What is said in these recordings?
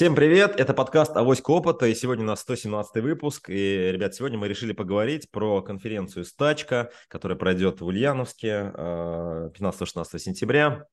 Всем привет, это подкаст «Авоська опыта», и сегодня у нас 117 выпуск, и, ребят, сегодня мы решили поговорить про конференцию «Стачка», которая пройдет в Ульяновске 15-16 э, сентября,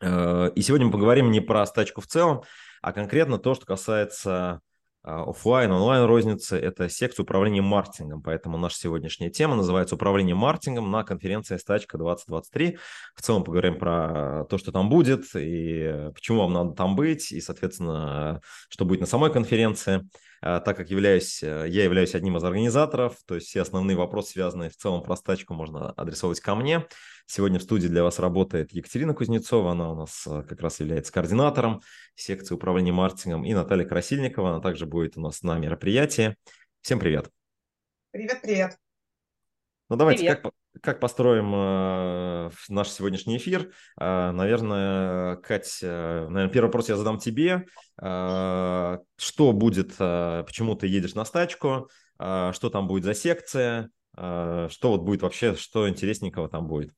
э, и сегодня мы поговорим не про «Стачку» в целом, а конкретно то, что касается офлайн, онлайн розницы – это секция управления маркетингом. Поэтому наша сегодняшняя тема называется «Управление маркетингом» на конференции «Стачка 2023». В целом поговорим про то, что там будет, и почему вам надо там быть, и, соответственно, что будет на самой конференции. А, так как являюсь, я являюсь одним из организаторов, то есть все основные вопросы, связанные в целом про стачку, можно адресовать ко мне. Сегодня в студии для вас работает Екатерина Кузнецова, она у нас э, как раз является координатором секции управления маркетингом, и Наталья Красильникова, она также будет у нас на мероприятии. Всем привет. Привет, привет. Ну давайте, как, как построим э, наш сегодняшний эфир? Э, наверное, Кать, э, наверное, первый вопрос я задам тебе. Э, что будет, э, почему ты едешь на стачку? Э, что там будет за секция? Э, что вот будет вообще, что интересненького там будет?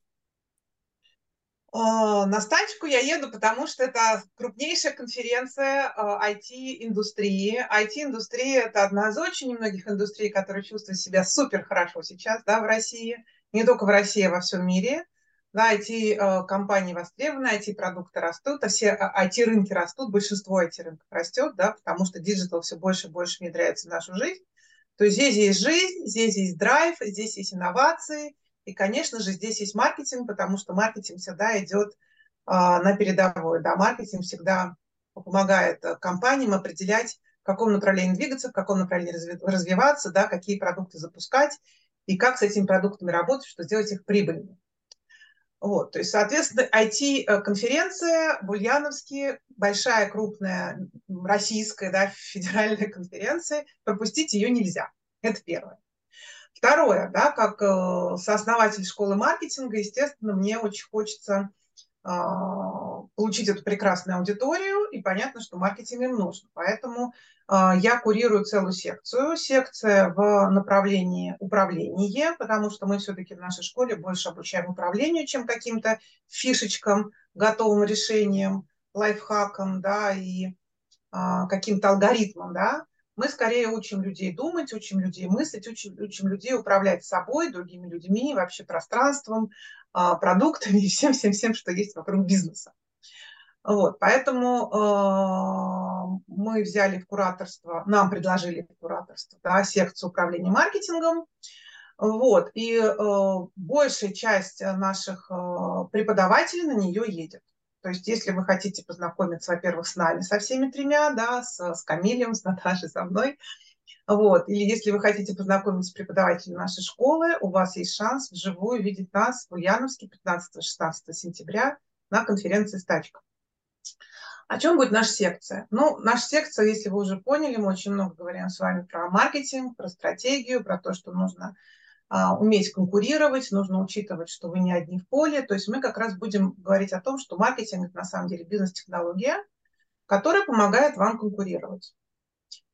А, на стачку я еду, потому что это крупнейшая конференция IT-индустрии. А, IT-индустрия – это одна из очень немногих индустрий, которая чувствует себя супер хорошо сейчас да, в России. Не только в России, а во всем мире. Да, IT-компании востребованы, IT-продукты растут, а все IT-рынки растут, большинство IT-рынков растет, да, потому что digital все больше и больше внедряется в нашу жизнь. То есть здесь есть жизнь, здесь есть драйв, здесь есть инновации – и, конечно же, здесь есть маркетинг, потому что маркетинг всегда идет а, на передовой. Да, маркетинг всегда помогает э, компаниям определять, в каком направлении двигаться, в каком направлении развиваться, да, какие продукты запускать и как с этими продуктами работать, чтобы сделать их прибыльными. Вот, то есть, соответственно, IT-конференция в Ульяновске, большая, крупная, российская, да, федеральная конференция, пропустить ее нельзя. Это первое. Второе, да, как э, сооснователь школы маркетинга, естественно, мне очень хочется э, получить эту прекрасную аудиторию, и понятно, что маркетинг им нужен. Поэтому э, я курирую целую секцию. Секция в направлении управления, потому что мы все-таки в нашей школе больше обучаем управлению, чем каким-то фишечкам, готовым решениям, лайфхакам, да, и э, каким-то алгоритмам, да. Мы скорее учим людей думать, учим людей мыслить, учим, учим людей управлять собой, другими людьми, вообще пространством, а, продуктами и всем-всем-всем, что есть вокруг бизнеса. Вот, поэтому э, мы взяли в кураторство, нам предложили в кураторство да, секцию управления маркетингом. Вот, и э, большая часть наших э, преподавателей на нее едет. То есть, если вы хотите познакомиться, во-первых, с нами, со всеми тремя, да, с, с Камилем, с Наташей, со мной, вот, или если вы хотите познакомиться с преподавателем нашей школы, у вас есть шанс вживую видеть нас в Ульяновске 15-16 сентября на конференции «Стачка». О чем будет наша секция? Ну, наша секция, если вы уже поняли, мы очень много говорим с вами про маркетинг, про стратегию, про то, что нужно уметь конкурировать, нужно учитывать, что вы не одни в поле. То есть мы как раз будем говорить о том, что маркетинг – на самом деле бизнес-технология, которая помогает вам конкурировать.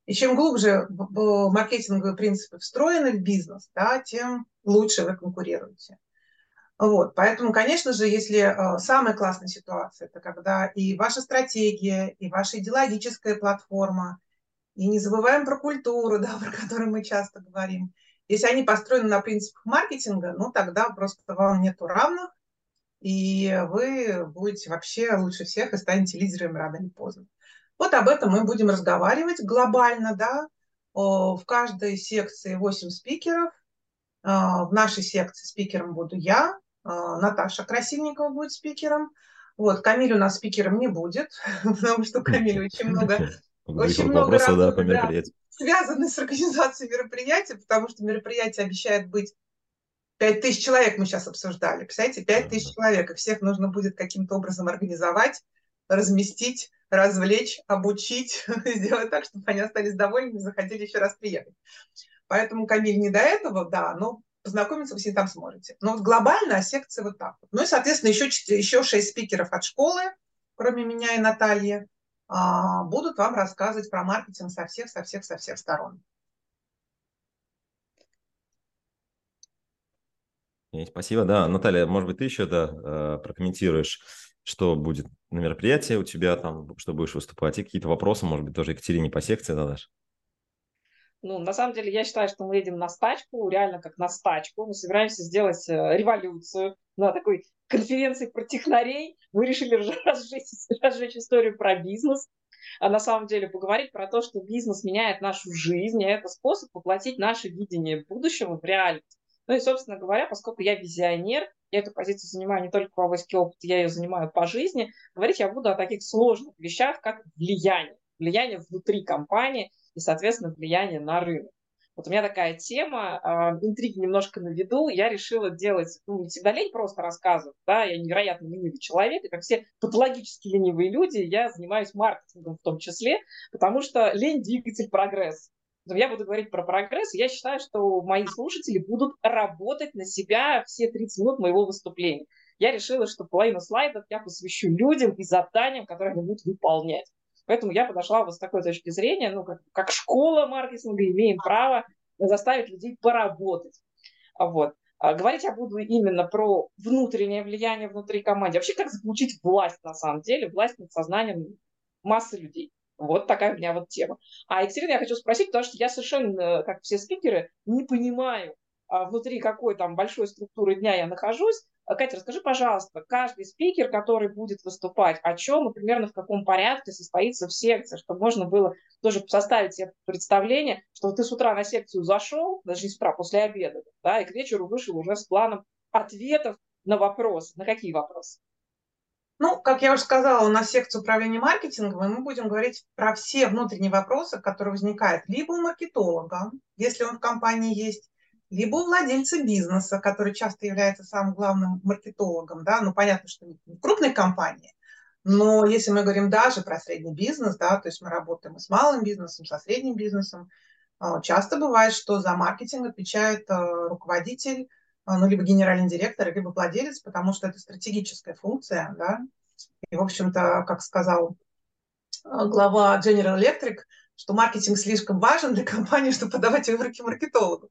И чем глубже маркетинговые принципы встроены в бизнес, да, тем лучше вы конкурируете. Вот, поэтому, конечно же, если э, самая классная ситуация, это когда и ваша стратегия, и ваша идеологическая платформа, и не забываем про культуру, да, про которую мы часто говорим – если они построены на принципах маркетинга, ну тогда просто вам нету равных, и вы будете вообще лучше всех и станете лидерами рано или поздно. Вот об этом мы будем разговаривать глобально, да. В каждой секции 8 спикеров. А, в нашей секции спикером буду я, а, Наташа Красильникова будет спикером. Вот, Камиль у нас спикером не будет, потому что Камиль очень много, очень много работы, да, связаны с организацией мероприятия, потому что мероприятие обещает быть 5 тысяч человек мы сейчас обсуждали. Представляете, 5 тысяч человек, и всех нужно будет каким-то образом организовать, разместить, развлечь, обучить, сделать так, чтобы они остались довольны и захотели еще раз приехать. Поэтому, Камиль, не до этого, да, но познакомиться вы с ней там сможете. Но вот глобально а секция вот так. Ну и, соответственно, еще, еще 6 спикеров от школы, кроме меня и Натальи. А, будут вам рассказывать про маркетинг со всех, со всех, со всех сторон. Спасибо, да. Наталья, может быть, ты еще да, э, прокомментируешь, что будет на мероприятии у тебя там, что будешь выступать, и какие-то вопросы, может быть, тоже Екатерине по секции задашь. Ну, на самом деле, я считаю, что мы едем на стачку, реально как на стачку. Мы собираемся сделать э, революцию на такой конференции про технарей. Мы решили разжечь, разжечь историю про бизнес. А на самом деле поговорить про то, что бизнес меняет нашу жизнь, и это способ воплотить наше видение будущего в реальность. Ну и, собственно говоря, поскольку я визионер, я эту позицию занимаю не только по авоське опыт, я ее занимаю по жизни, говорить я буду о таких сложных вещах, как влияние. Влияние внутри компании и, соответственно, влияние на рынок. Вот у меня такая тема, э, интриги немножко на виду, я решила делать, ну, не всегда лень просто рассказывать, да, я невероятно ленивый человек, и как все патологически ленивые люди, я занимаюсь маркетингом в том числе, потому что лень – двигатель прогресса. Я буду говорить про прогресс, и я считаю, что мои слушатели будут работать на себя все 30 минут моего выступления. Я решила, что половину слайдов я посвящу людям и заданиям, которые они будут выполнять. Поэтому я подошла вот с такой точки зрения, ну, как, как школа маркетинга, имеем право заставить людей поработать. Вот. А говорить я буду именно про внутреннее влияние внутри команды. Вообще, как заполучить власть на самом деле, власть над сознанием массы людей. Вот такая у меня вот тема. А Екатерина, я хочу спросить, потому что я совершенно, как все спикеры, не понимаю, а внутри какой там большой структуры дня я нахожусь, а, Катя, расскажи, пожалуйста, каждый спикер, который будет выступать, о чем и примерно в каком порядке состоится в секции, чтобы можно было тоже составить себе представление, что ты с утра на секцию зашел, даже не с утра, после обеда, да, и к вечеру вышел уже с планом ответов на вопросы. На какие вопросы? Ну, как я уже сказала, у нас секция управления маркетингом, и мы будем говорить про все внутренние вопросы, которые возникают либо у маркетолога, если он в компании есть, либо у владельца бизнеса, который часто является самым главным маркетологом, да, ну, понятно, что не крупной компании, но если мы говорим даже про средний бизнес, да, то есть мы работаем и с малым бизнесом, со средним бизнесом, а, часто бывает, что за маркетинг отвечает а, руководитель, а, ну, либо генеральный директор, либо владелец, потому что это стратегическая функция, да, и, в общем-то, как сказал глава General Electric, что маркетинг слишком важен для компании, чтобы подавать его в руки маркетологу.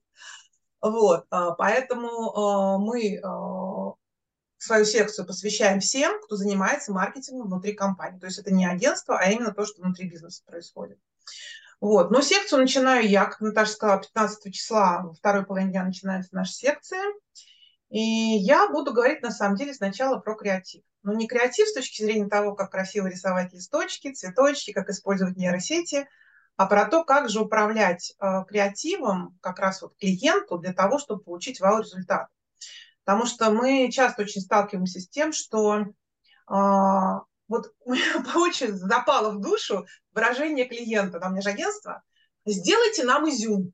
Вот, а, поэтому а, мы а, свою секцию посвящаем всем, кто занимается маркетингом внутри компании. То есть это не агентство, а именно то, что внутри бизнеса происходит. Вот. Но секцию начинаю я, как Наташа сказала, 15 числа, во второй половине дня начинается наша секция. И я буду говорить, на самом деле, сначала про креатив. Но не креатив с точки зрения того, как красиво рисовать листочки, цветочки, как использовать нейросети, а про то, как же управлять э, креативом как раз вот клиенту для того, чтобы получить вау-результат. Потому что мы часто очень сталкиваемся с тем, что э, вот очень запало в душу выражение клиента, там, мне же агентство, сделайте нам изюм.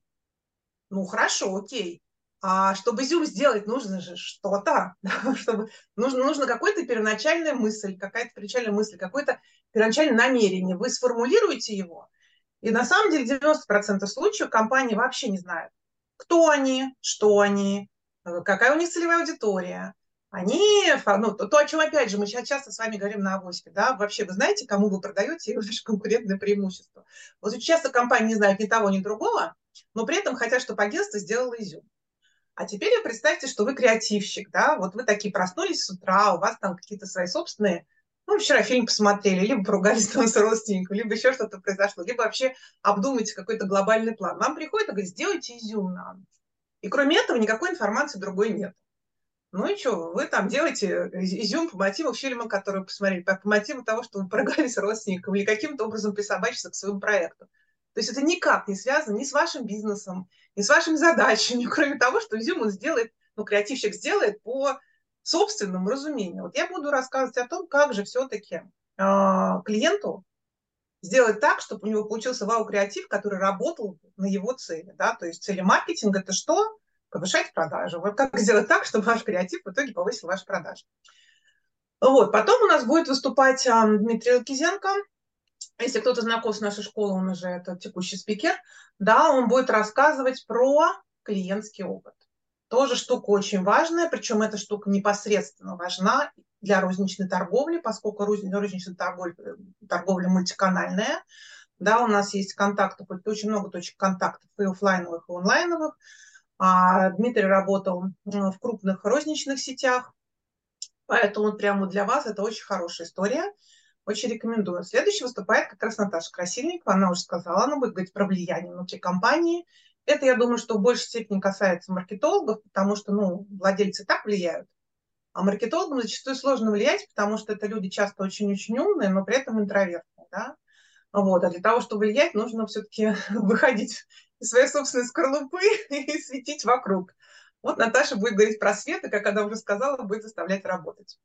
Ну, хорошо, окей. А чтобы изюм сделать, нужно же что-то, чтобы нужно, нужно какая-то первоначальная мысль, какая-то первоначальная мысль, какое-то первоначальное намерение. Вы сформулируете его, и на самом деле 90% случаев компании вообще не знают, кто они, что они, э, какая у них целевая аудитория. Они, ну, то, то, о чем, опять же, мы сейчас часто с вами говорим на авоське, да, вообще вы знаете, кому вы продаете, и ваше конкурентное преимущество. Вот очень часто компании не знают ни того, ни другого, но при этом хотят, чтобы агентство сделало изюм. А теперь представьте, что вы креативщик, да, вот вы такие проснулись с утра, у вас там какие-то свои собственные ну, вчера фильм посмотрели, либо поругались там с родственником, либо еще что-то произошло, либо вообще обдумайте какой-то глобальный план. Вам приходит и говорит, сделайте изюм нам. И кроме этого никакой информации другой нет. Ну и что, вы там делаете изюм по мотиву фильма, который вы посмотрели, по, по мотиву того, что вы поругались с родственником или каким-то образом присобачиться к своему проекту. То есть это никак не связано ни с вашим бизнесом, ни с вашими задачами, кроме того, что изюм он сделает, ну, креативщик сделает по собственному разумению. Вот я буду рассказывать о том, как же все-таки а, клиенту сделать так, чтобы у него получился вау-креатив, который работал на его цели. Да? То есть цели маркетинга – это что? Повышать продажи. Вот как сделать так, чтобы ваш креатив в итоге повысил ваши продажи. Вот. Потом у нас будет выступать а, Дмитрий Лакизенко. Если кто-то знаком с нашей школой, он уже это текущий спикер. Да, он будет рассказывать про клиентский опыт. Тоже штука очень важная, причем эта штука непосредственно важна для розничной торговли, поскольку розничная торговля, торговля мультиканальная. Да, у нас есть контакты, очень много точек контактов и офлайновых, и онлайновых. А Дмитрий работал в крупных розничных сетях, Поэтому прямо для вас это очень хорошая история. Очень рекомендую. Следующий выступает как раз Наташа Красильникова. Она уже сказала, она будет говорить про влияние внутри компании. Это, я думаю, что в большей степени касается маркетологов, потому что ну, владельцы так влияют. А маркетологам зачастую сложно влиять, потому что это люди часто очень-очень умные, но при этом интровертные. Да? Вот. А для того, чтобы влиять, нужно все-таки выходить из своей собственной скорлупы и светить вокруг. Вот Наташа будет говорить про свет, и, как она уже сказала, будет заставлять работать.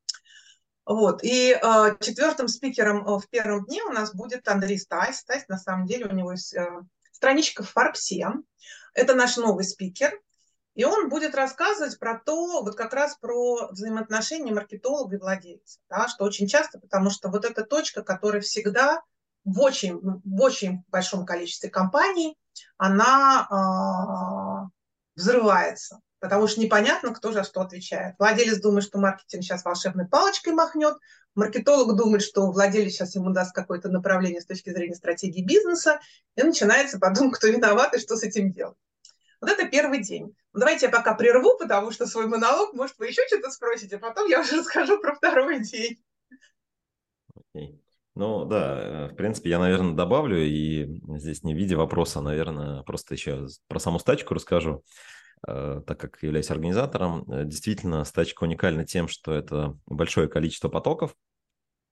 Вот. И э, четвертым спикером э, в первом дне у нас будет Андрей Стайс. Стайс, на самом деле, у него есть э, страничка в Фарбсе. Это наш новый спикер. И он будет рассказывать про то, вот как раз про взаимоотношения маркетолога и владельца, да, что очень часто, потому что вот эта точка, которая всегда в очень, в очень большом количестве компаний, она э, взрывается потому что непонятно, кто за что отвечает. Владелец думает, что маркетинг сейчас волшебной палочкой махнет, маркетолог думает, что владелец сейчас ему даст какое-то направление с точки зрения стратегии бизнеса, и начинается потом, кто виноват и что с этим делать. Вот это первый день. Ну, давайте я пока прерву, потому что свой монолог, может, вы еще что-то спросите, а потом я уже расскажу про второй день. Okay. Ну да, в принципе, я, наверное, добавлю, и здесь не в виде вопроса, наверное, просто еще про саму стачку расскажу. Э, так как являюсь организатором, э, действительно стачка уникальна тем, что это большое количество потоков,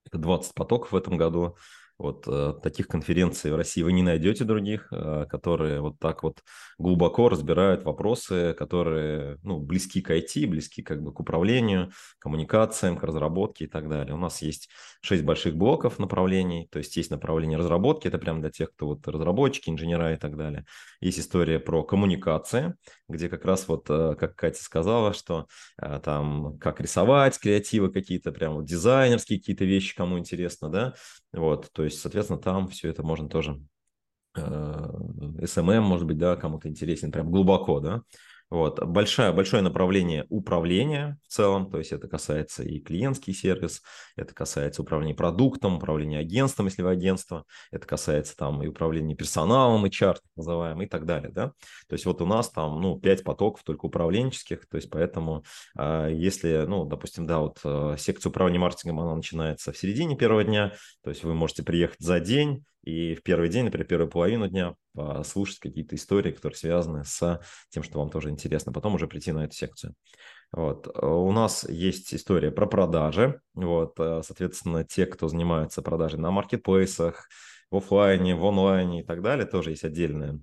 это 20 потоков в этом году, вот э, таких конференций в России вы не найдете других, э, которые вот так вот глубоко разбирают вопросы, которые ну, близки к IT, близки как бы к управлению, коммуникациям, к разработке и так далее. У нас есть шесть больших блоков направлений, то есть есть направление разработки, это прямо для тех, кто вот разработчики, инженера и так далее. Есть история про коммуникации, где как раз вот, э, как Катя сказала, что там как рисовать, креативы какие-то, прям вот дизайнерские какие-то вещи, кому интересно, да, вот, то есть, соответственно, там все это можно тоже э, может быть, да, кому-то интересен прям глубоко, да, вот. Большое, большое направление управления в целом, то есть это касается и клиентский сервис, это касается управления продуктом, управления агентством, если вы агентство, это касается там и управления персоналом, и чарт называемый и так далее, да. То есть вот у нас там, ну, пять потоков только управленческих, то есть поэтому э, если, ну, допустим, да, вот э, секция управления маркетингом, она начинается в середине первого дня, то есть вы можете приехать за день, и в первый день, например, первую половину дня послушать какие-то истории, которые связаны с тем, что вам тоже интересно, потом уже прийти на эту секцию. Вот. У нас есть история про продажи. Вот. Соответственно, те, кто занимаются продажей на маркетплейсах, в офлайне, в онлайне и так далее, тоже есть отдельная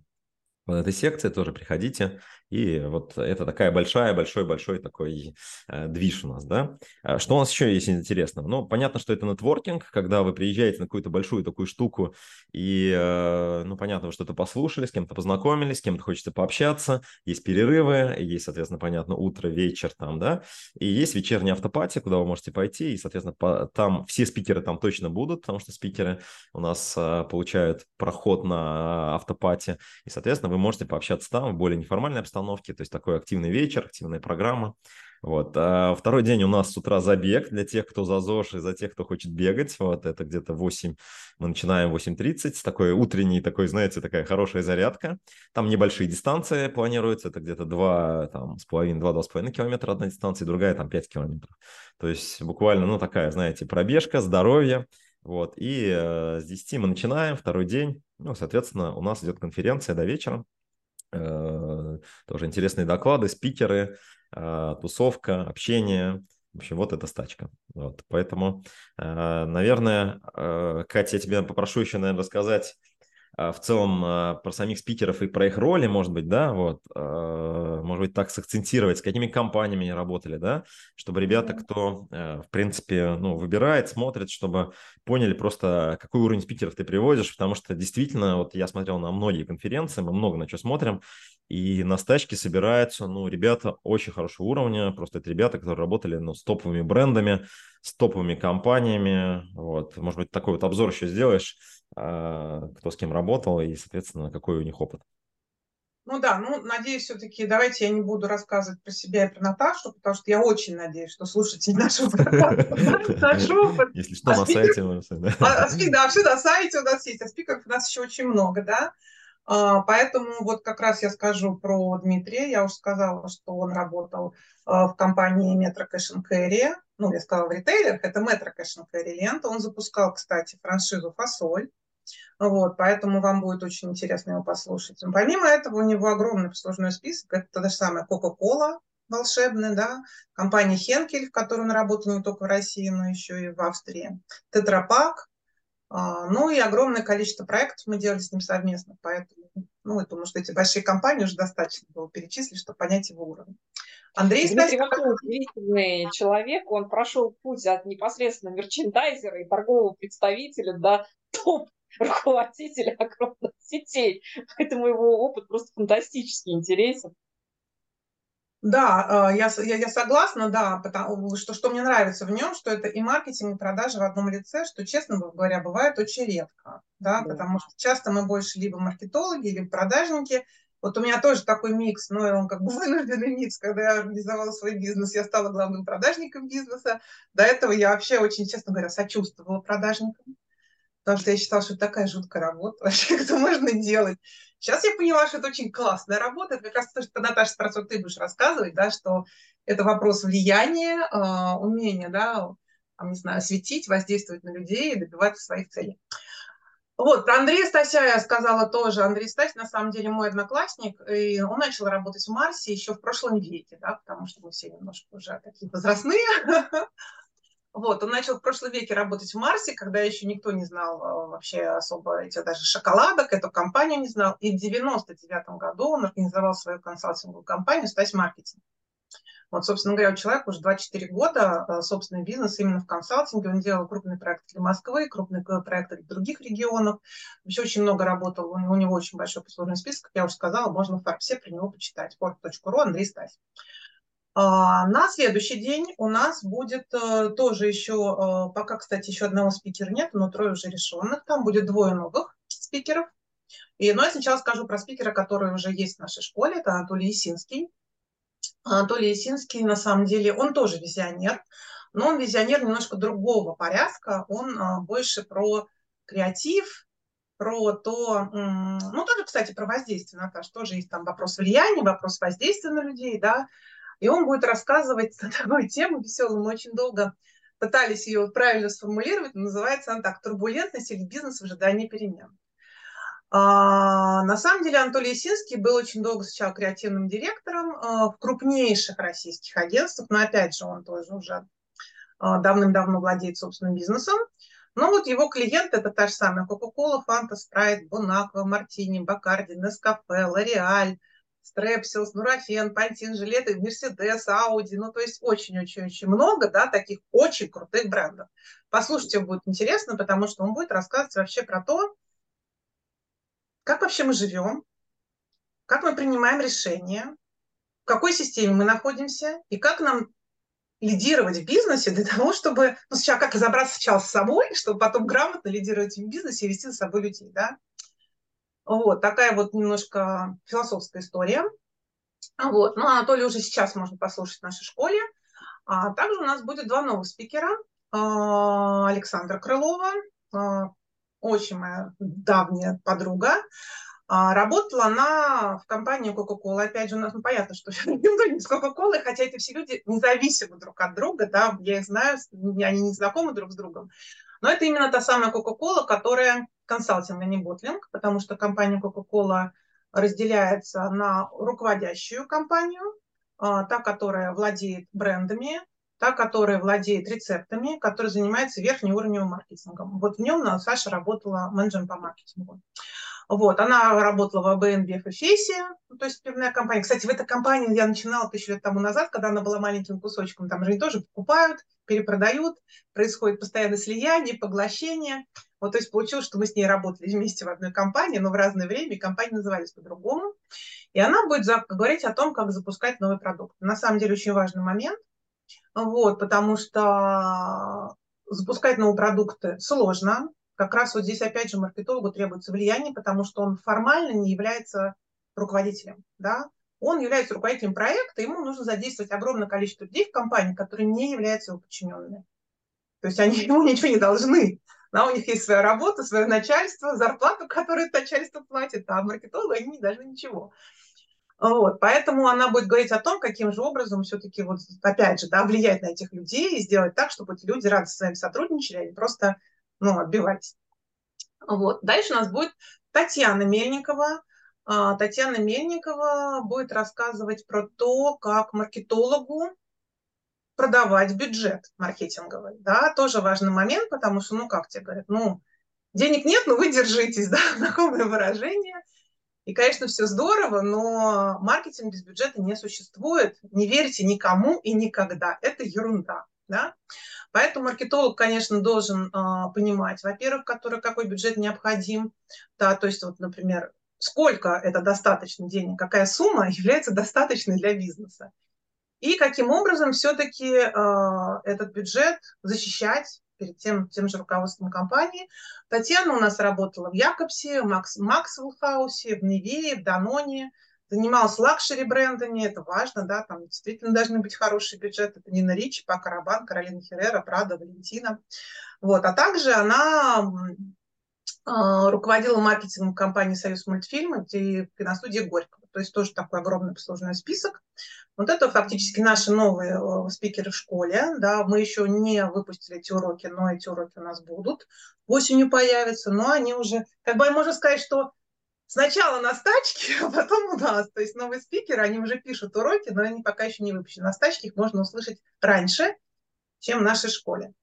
вот этой секции, тоже приходите. И вот это такая большая, большой-большой такой э, движ у нас, да. А что у нас еще есть интересного? Ну, понятно, что это нетворкинг, когда вы приезжаете на какую-то большую такую штуку, и, э, ну, понятно, вы что-то послушали, с кем-то познакомились, с кем-то хочется пообщаться, есть перерывы, есть, соответственно, понятно, утро, вечер там, да, и есть вечерняя автопати, куда вы можете пойти, и, соответственно, по, там все спикеры там точно будут, потому что спикеры у нас э, получают проход на автопати, и, соответственно, вы можете пообщаться там в более неформальной обстановке, то есть такой активный вечер, активная программа. Вот. А второй день у нас с утра забег для тех, кто за ЗОЖ и за тех, кто хочет бегать. Вот это где-то 8, мы начинаем 8.30, такой утренний, такой, знаете, такая хорошая зарядка. Там небольшие дистанции планируются, это где-то 2, там, с половиной, 2-2,5 километра одна дистанция, другая там 5 километров. То есть буквально, ну, такая, знаете, пробежка, здоровье. Вот, и э, с 10 мы начинаем, второй день, ну, соответственно, у нас идет конференция до вечера. Э, тоже интересные доклады, спикеры, э, тусовка, общение. В общем, вот эта стачка. Вот, поэтому, э, наверное, Катя, я тебя попрошу еще, наверное, рассказать в целом а, про самих спикеров и про их роли, может быть, да, вот, а, может быть, так сакцентировать, с какими компаниями они работали, да, чтобы ребята, кто, в принципе, ну, выбирает, смотрит, чтобы поняли просто, какой уровень спикеров ты приводишь, потому что действительно, вот я смотрел на многие конференции, мы много на что смотрим, и на стачке собираются, ну, ребята очень хорошего уровня, просто это ребята, которые работали, ну, с топовыми брендами, с топовыми компаниями, вот, может быть, такой вот обзор еще сделаешь, а, кто с кем работал и, соответственно, какой у них опыт. Ну да, ну, надеюсь, все-таки давайте я не буду рассказывать про себя и про Наташу, потому что я очень надеюсь, что слушатель нашего наш опыт. Если что, а на сайте. А, да, все на сайте у нас есть, а спикеров у нас еще очень много, да. Поэтому вот как раз я скажу про Дмитрия. Я уже сказала, что он работал в компании Metro Cash Carry. ну, я сказала, в ритейлерах, это Metro Cash Carry лента. Он запускал, кстати, франшизу «Фасоль». Вот, поэтому вам будет очень интересно его послушать. Помимо этого, у него огромный послужной список. Это та же самая Coca-Cola, волшебная, да, компания Хенкель, в которой он работал не только в России, но еще и в Австрии, Тетрапак, а, ну и огромное количество проектов мы делали с ним совместно, поэтому, ну, я думаю, что эти большие компании уже достаточно было перечислить, чтобы понять его уровень. Андрей Дмитрий Стасик... удивительный человек, он прошел путь от непосредственно мерчендайзера и торгового представителя до топ руководителя огромных сетей. Поэтому его опыт просто фантастически интересен. Да, э, я, я, я согласна, да, потому что, что мне нравится в нем, что это и маркетинг, и продажи в одном лице, что, честно говоря, бывает очень редко, да, да. потому что часто мы больше либо маркетологи, либо продажники. Вот у меня тоже такой микс, но он как бы вынужденный микс, когда я организовала свой бизнес, я стала главным продажником бизнеса. До этого я вообще очень, честно говоря, сочувствовала продажникам, потому что я считала, что это такая жуткая работа, вообще, это можно делать. Сейчас я поняла, что это очень классная работа. Это как раз то, что, Наташа, про ты будешь рассказывать, да, что это вопрос влияния, э, умения, да, там, не знаю, светить, воздействовать на людей и добиваться своих целей. Вот, про Андрея Стася я сказала тоже. Андрей Стась, на самом деле, мой одноклассник, и он начал работать в Марсе еще в прошлом веке, да, потому что мы все немножко уже такие возрастные. Вот, он начал в прошлом веке работать в Марсе, когда еще никто не знал э, вообще особо этих даже шоколадок, эту компанию не знал. И в 99 году он организовал свою консалтинговую компанию «Стась маркетинг». Вот, собственно говоря, у человека уже 24 года э, собственный бизнес именно в консалтинге. Он делал крупные проекты для Москвы, крупные проекты для других регионов. Вообще очень много работал. У него очень большой послужный список, я уже сказала, можно в Фарбсе про него почитать. Port.ru Андрей Стась. А, на следующий день у нас будет э, тоже еще, э, пока, кстати, еще одного спикера нет, но трое уже решенных. Там будет двое новых спикеров. И, ну, я сначала скажу про спикера, который уже есть в нашей школе. Это Анатолий Есинский. Анатолий Есинский, на самом деле, он тоже визионер, но он визионер немножко другого порядка. Он э, больше про креатив, про то, ну, тоже, кстати, про воздействие, Наташа, тоже есть там вопрос влияния, вопрос воздействия на людей, да, и он будет рассказывать на такую тему веселую. Мы очень долго пытались ее правильно сформулировать. Называется она так «Турбулентность или бизнес в ожидании перемен». А, на самом деле Анатолий Есинский был очень долго сначала креативным директором а, в крупнейших российских агентствах, но опять же он тоже уже а, давным-давно владеет собственным бизнесом. Но вот его клиент это та же самая Coca-Cola, Fanta, Sprite, Бонаква, Мартини, Бакарди, Нескафе, L'Oreal – Стрепсилс, Нурофен, Пантин, Жилеты, Мерседес, Ауди, ну, то есть очень-очень-очень много, да, таких очень крутых брендов. Послушайте, будет интересно, потому что он будет рассказывать вообще про то, как вообще мы живем, как мы принимаем решения, в какой системе мы находимся и как нам лидировать в бизнесе для того, чтобы, ну, сначала как разобраться сначала с собой, чтобы потом грамотно лидировать в бизнесе и вести за собой людей, да. Вот, такая вот немножко философская история. Вот. Ну, Анатолий уже сейчас можно послушать в нашей школе. А также у нас будет два новых спикера. А, Александра Крылова, а, очень моя давняя подруга. А, работала она в компании Coca-Cola. Опять же, у нас ну, понятно, что никто не с Coca-Cola, хотя это все люди независимы друг от друга, да, я их знаю, они не знакомы друг с другом. Но это именно та самая Coca-Cola, которая консалтинг, а не ботлинг, потому что компания Coca-Cola разделяется на руководящую компанию, а, та, которая владеет брендами, та, которая владеет рецептами, которая занимается верхнеуровневым маркетингом. Вот в нем Саша работала менеджером по маркетингу. Вот, она работала в АБН, в Эфесе, ну, то есть пивная компания. Кстати, в этой компании я начинала тысячу лет тому назад, когда она была маленьким кусочком. Там же они тоже покупают, перепродают, происходит постоянное слияние, поглощение. Вот, то есть получилось, что мы с ней работали вместе в одной компании, но в разное время, и компании назывались по-другому. И она будет говорить о том, как запускать новый продукт. На самом деле очень важный момент, вот, потому что запускать новые продукты сложно, как раз вот здесь опять же маркетологу требуется влияние, потому что он формально не является руководителем, да, он является руководителем проекта, ему нужно задействовать огромное количество людей в компании, которые не являются его подчиненными. То есть они ему ничего не должны. Да, у них есть своя работа, свое начальство, зарплату, которую это начальство платит, а маркетологу они не должны ничего. Вот, поэтому она будет говорить о том, каким же образом все-таки, вот, опять же, да, влиять на этих людей и сделать так, чтобы эти люди рады с вами сотрудничали, а не просто ну, отбивались. Вот. Дальше у нас будет Татьяна Мельникова. А, Татьяна Мельникова будет рассказывать про то, как маркетологу продавать бюджет маркетинговый. Да, тоже важный момент, потому что, ну, как тебе говорят, ну, денег нет, но вы держитесь, да, знакомое выражение – и, конечно, все здорово, но маркетинг без бюджета не существует. Не верьте никому и никогда. Это ерунда. Да? Поэтому маркетолог, конечно, должен э, понимать, во-первых, который, какой бюджет необходим. Да, то есть, вот, например, сколько это достаточно денег, какая сумма является достаточной для бизнеса. И каким образом все-таки э, этот бюджет защищать перед тем, тем же руководством компании. Татьяна у нас работала в Jacobs е, Макс, Maxwell House е, в Nivea, в Даноне, занималась luxury брендами, это важно, да, там действительно должны быть хороший бюджет, это Nina Ricci, Paco Rabanne, Carolina Herrera, Prada, Valentino. Вот, а также она руководила маркетингом компании «Союзмультфильм», где киностудия Горького. То есть тоже такой огромный послужной список. Вот это фактически наши новые э, спикеры в школе. Да, мы еще не выпустили эти уроки, но эти уроки у нас будут. Осенью появятся, но они уже, как бы можно сказать, что сначала на стачке, а потом у нас. То есть новые спикеры, они уже пишут уроки, но они пока еще не выпущены. На стачке их можно услышать раньше, чем в нашей школе.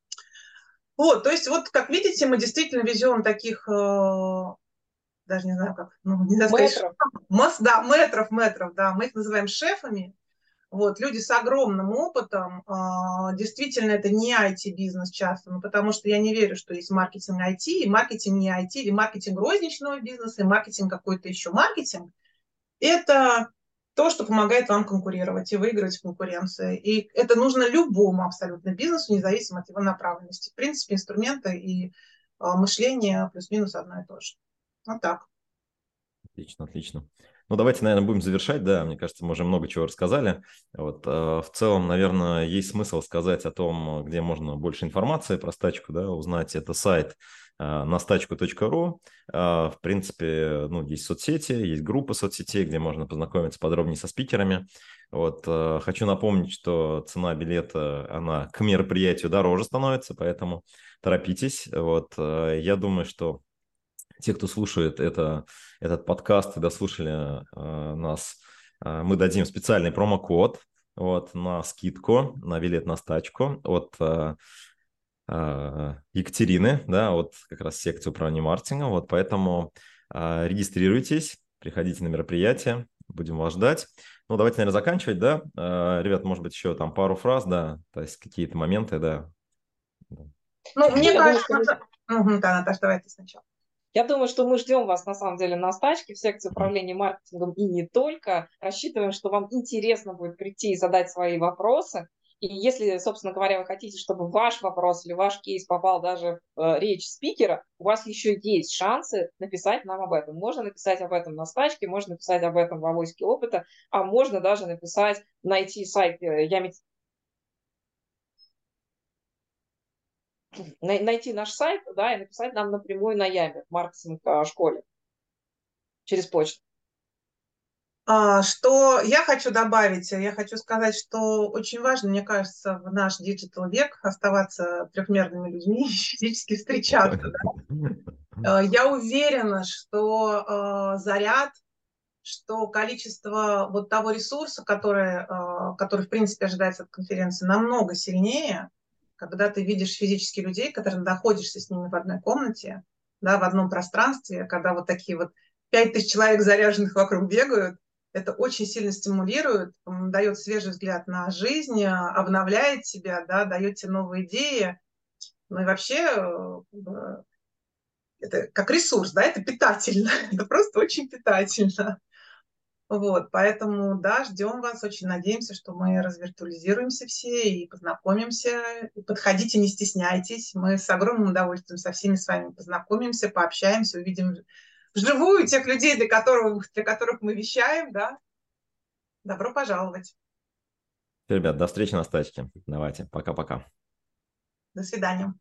Вот, то есть вот, как видите, мы действительно везем таких э, даже не знаю как, ну, не знаю, сказать, мэтров. да, метров, метров, да, мы их называем шефами, вот, люди с огромным опытом, э, действительно, это не IT-бизнес часто, ну, потому что я не верю, что есть маркетинг IT, и маркетинг не IT, или маркетинг розничного бизнеса, и маркетинг какой-то еще маркетинг. Это то, что помогает вам конкурировать и выигрывать в конкуренции. И это нужно любому абсолютно бизнесу, независимо от его направленности. В принципе, инструменты и э, мышление плюс-минус одно и то же. Вот так. Отлично, отлично. Ну, давайте, наверное, будем завершать. Да, мне кажется, мы уже много чего рассказали. Вот, э, в целом, наверное, есть смысл сказать о том, где можно больше информации про стачку, да, узнать. Это сайт э, настачку.ру. Э, в принципе, ну, есть соцсети, есть группы соцсетей, где можно познакомиться подробнее со спикерами. Вот, хочу напомнить, что цена билета, она к мероприятию дороже становится, поэтому торопитесь. Вот, я думаю, что те, кто слушает это, этот подкаст и дослушали э, нас, э, мы дадим специальный промокод вот, на скидку, на билет на стачку от э, э, Екатерины, да, вот как раз секции управления маркетингом. Вот, поэтому э, регистрируйтесь, приходите на мероприятие, будем вас ждать. Ну, давайте, наверное, заканчивать, да? Э, ребят, может быть, еще там пару фраз, да, то есть какие-то моменты, да. Ну, мне кажется... Угу, да, Наташа, давай ты сначала. Я думаю, что мы ждем вас на самом деле на стачке в секции управления маркетингом и не только. Рассчитываем, что вам интересно будет прийти и задать свои вопросы. И если, собственно говоря, вы хотите, чтобы ваш вопрос или ваш кейс попал даже в э, речь спикера, у вас еще есть шансы написать нам об этом. Можно написать об этом на стачке, можно написать об этом в авоське опыта, а можно даже написать, найти сайт э, Ямить найти наш сайт, да, и написать нам напрямую на Яме, в маркетинг а, школе, через почту. А, что я хочу добавить? Я хочу сказать, что очень важно, мне кажется, в наш digital век оставаться трехмерными людьми, физически встречаться. Да? А, я уверена, что заряд, что количество вот того ресурса, который, который в принципе ожидается от конференции, намного сильнее, когда ты видишь физически людей, которые находишься с ними в одной комнате, да, в одном пространстве, когда вот такие вот пять тысяч человек заряженных вокруг бегают, это очень сильно стимулирует, дает свежий взгляд на жизнь, обновляет тебя, да, дает тебе новые идеи. Ну и вообще э, это как ресурс, да, это питательно, это просто очень питательно. Вот, поэтому, да, ждем вас, очень надеемся, что мы развиртуализируемся все и познакомимся. Подходите, не стесняйтесь. Мы с огромным удовольствием со всеми с вами познакомимся, пообщаемся, увидим вживую тех людей, для которых, для которых мы вещаем, да. Добро пожаловать. Ребят, до встречи на стачке. Давайте, пока-пока. До свидания.